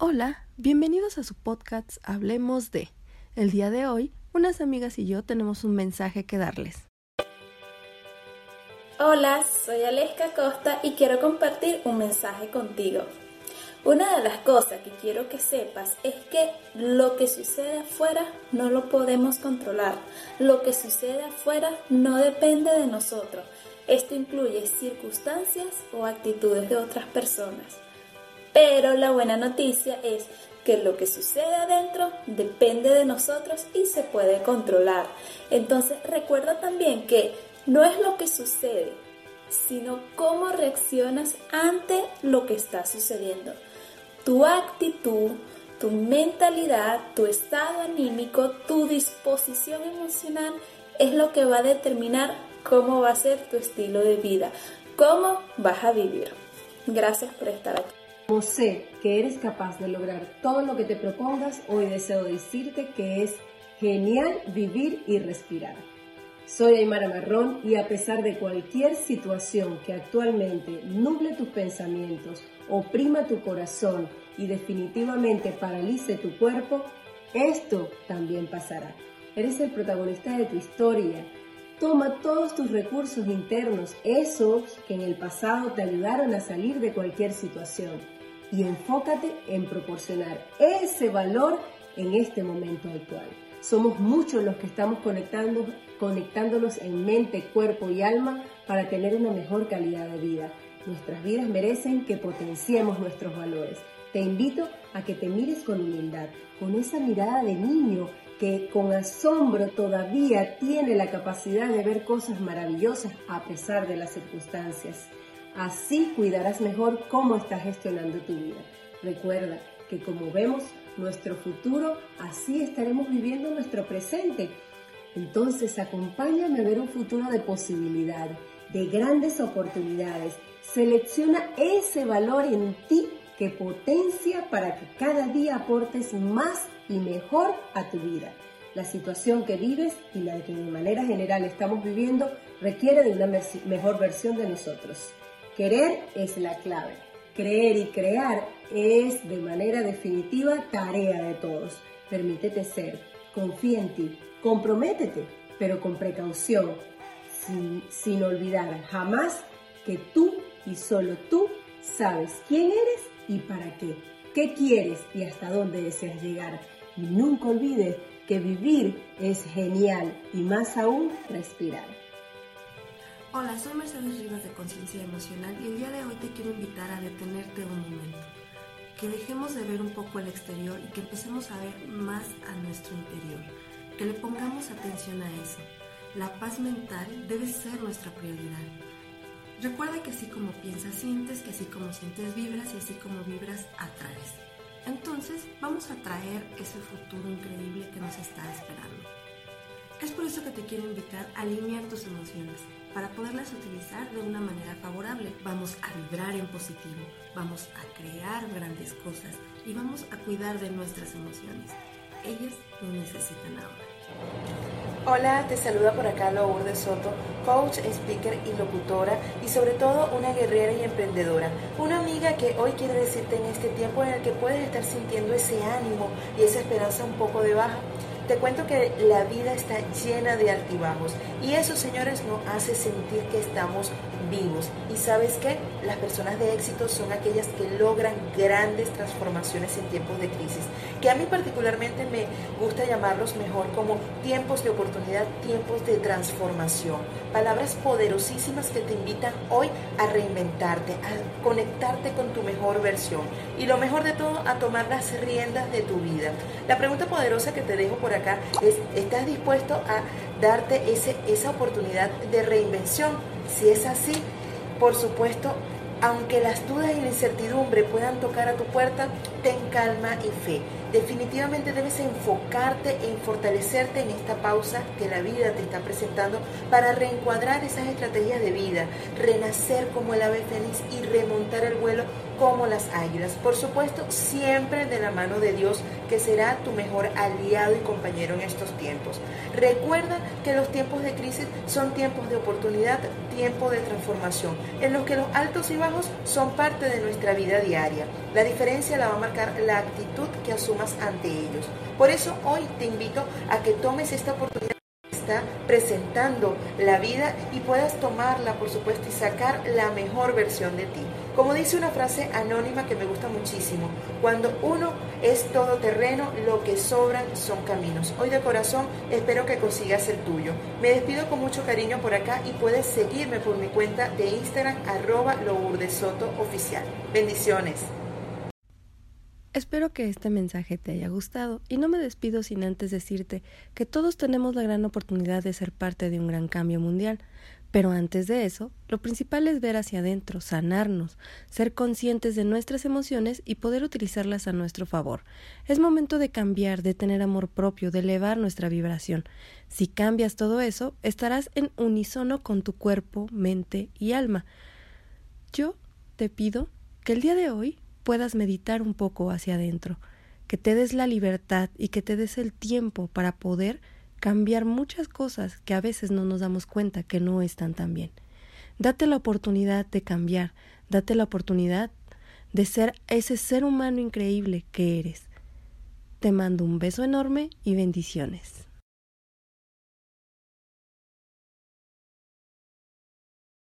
Hola, bienvenidos a su podcast Hablemos de. El día de hoy, unas amigas y yo tenemos un mensaje que darles. Hola, soy Aleska Costa y quiero compartir un mensaje contigo. Una de las cosas que quiero que sepas es que lo que sucede afuera no lo podemos controlar. Lo que sucede afuera no depende de nosotros. Esto incluye circunstancias o actitudes de otras personas. Pero la buena noticia es que lo que sucede adentro depende de nosotros y se puede controlar. Entonces recuerda también que no es lo que sucede, sino cómo reaccionas ante lo que está sucediendo. Tu actitud, tu mentalidad, tu estado anímico, tu disposición emocional es lo que va a determinar cómo va a ser tu estilo de vida, cómo vas a vivir. Gracias por estar aquí. Como sé que eres capaz de lograr todo lo que te propongas, hoy deseo decirte que es genial vivir y respirar. Soy Aymara Marrón y a pesar de cualquier situación que actualmente nuble tus pensamientos, oprima tu corazón y definitivamente paralice tu cuerpo, esto también pasará. Eres el protagonista de tu historia. Toma todos tus recursos internos, esos que en el pasado te ayudaron a salir de cualquier situación y enfócate en proporcionar ese valor en este momento actual. Somos muchos los que estamos conectando, conectándonos en mente, cuerpo y alma para tener una mejor calidad de vida. Nuestras vidas merecen que potenciemos nuestros valores. Te invito a que te mires con humildad, con esa mirada de niño que con asombro todavía tiene la capacidad de ver cosas maravillosas a pesar de las circunstancias. Así cuidarás mejor cómo estás gestionando tu vida. Recuerda que como vemos nuestro futuro, así estaremos viviendo nuestro presente. Entonces acompáñame a ver un futuro de posibilidad, de grandes oportunidades. Selecciona ese valor en ti que potencia para que cada día aportes más y mejor a tu vida. La situación que vives y la que de manera general estamos viviendo requiere de una mejor versión de nosotros. Querer es la clave. Creer y crear es de manera definitiva tarea de todos. Permítete ser, confía en ti, comprométete, pero con precaución, sin, sin olvidar jamás que tú y solo tú sabes quién eres y para qué, qué quieres y hasta dónde deseas llegar. Y nunca olvides que vivir es genial y más aún respirar. Hola, soy Mercedes Rivas de Conciencia Emocional y el día de hoy te quiero invitar a detenerte un momento, que dejemos de ver un poco el exterior y que empecemos a ver más a nuestro interior, que le pongamos atención a eso. La paz mental debe ser nuestra prioridad. Recuerda que así como piensas, sientes, que así como sientes, vibras y así como vibras, atraes. Entonces, vamos a traer ese futuro increíble que nos está esperando. Es por eso que te quiero invitar a alinear tus emociones, poderlas utilizar de una manera favorable. Vamos a vibrar en positivo, vamos a crear grandes cosas y vamos a cuidar de nuestras emociones. Ellas lo necesitan ahora. Hola, te saluda por acá de Soto, coach, speaker y locutora y sobre todo una guerrera y emprendedora. Una amiga que hoy quiere decirte en este tiempo en el que puedes estar sintiendo ese ánimo y esa esperanza un poco de baja te cuento que la vida está llena de altibajos y eso, señores, nos hace sentir que estamos vivos. ¿Y sabes qué? Las personas de éxito son aquellas que logran grandes transformaciones en tiempos de crisis, que a mí particularmente me gusta llamarlos mejor como tiempos de oportunidad, tiempos de transformación. Palabras poderosísimas que te invitan hoy a reinventarte, a conectarte con tu mejor versión y lo mejor de todo, a tomar las riendas de tu vida. La pregunta poderosa que te dejo por acá es, ¿estás dispuesto a darte ese, esa oportunidad de reinvención? Si es así, por supuesto, aunque las dudas y la incertidumbre puedan tocar a tu puerta, ten calma y fe. Definitivamente debes enfocarte en fortalecerte en esta pausa que la vida te está presentando para reencuadrar esas estrategias de vida, renacer como el ave feliz y remontar el vuelo como las águilas. Por supuesto, siempre de la mano de Dios, que será tu mejor aliado y compañero en estos tiempos. Recuerda que los tiempos de crisis son tiempos de oportunidad, tiempo de transformación, en los que los altos y bajos son parte de nuestra vida diaria. La diferencia la va a marcar la actitud que asumas ante ellos. Por eso hoy te invito a que tomes esta oportunidad presentando la vida y puedas tomarla, por supuesto, y sacar la mejor versión de ti. Como dice una frase anónima que me gusta muchísimo, cuando uno es todoterreno, lo que sobran son caminos. Hoy de corazón espero que consigas el tuyo. Me despido con mucho cariño por acá y puedes seguirme por mi cuenta de Instagram arroba oficial. Bendiciones. Espero que este mensaje te haya gustado y no me despido sin antes decirte que todos tenemos la gran oportunidad de ser parte de un gran cambio mundial. Pero antes de eso, lo principal es ver hacia adentro, sanarnos, ser conscientes de nuestras emociones y poder utilizarlas a nuestro favor. Es momento de cambiar, de tener amor propio, de elevar nuestra vibración. Si cambias todo eso, estarás en unísono con tu cuerpo, mente y alma. Yo te pido que el día de hoy puedas meditar un poco hacia adentro, que te des la libertad y que te des el tiempo para poder cambiar muchas cosas que a veces no nos damos cuenta que no están tan bien. Date la oportunidad de cambiar, date la oportunidad de ser ese ser humano increíble que eres. Te mando un beso enorme y bendiciones.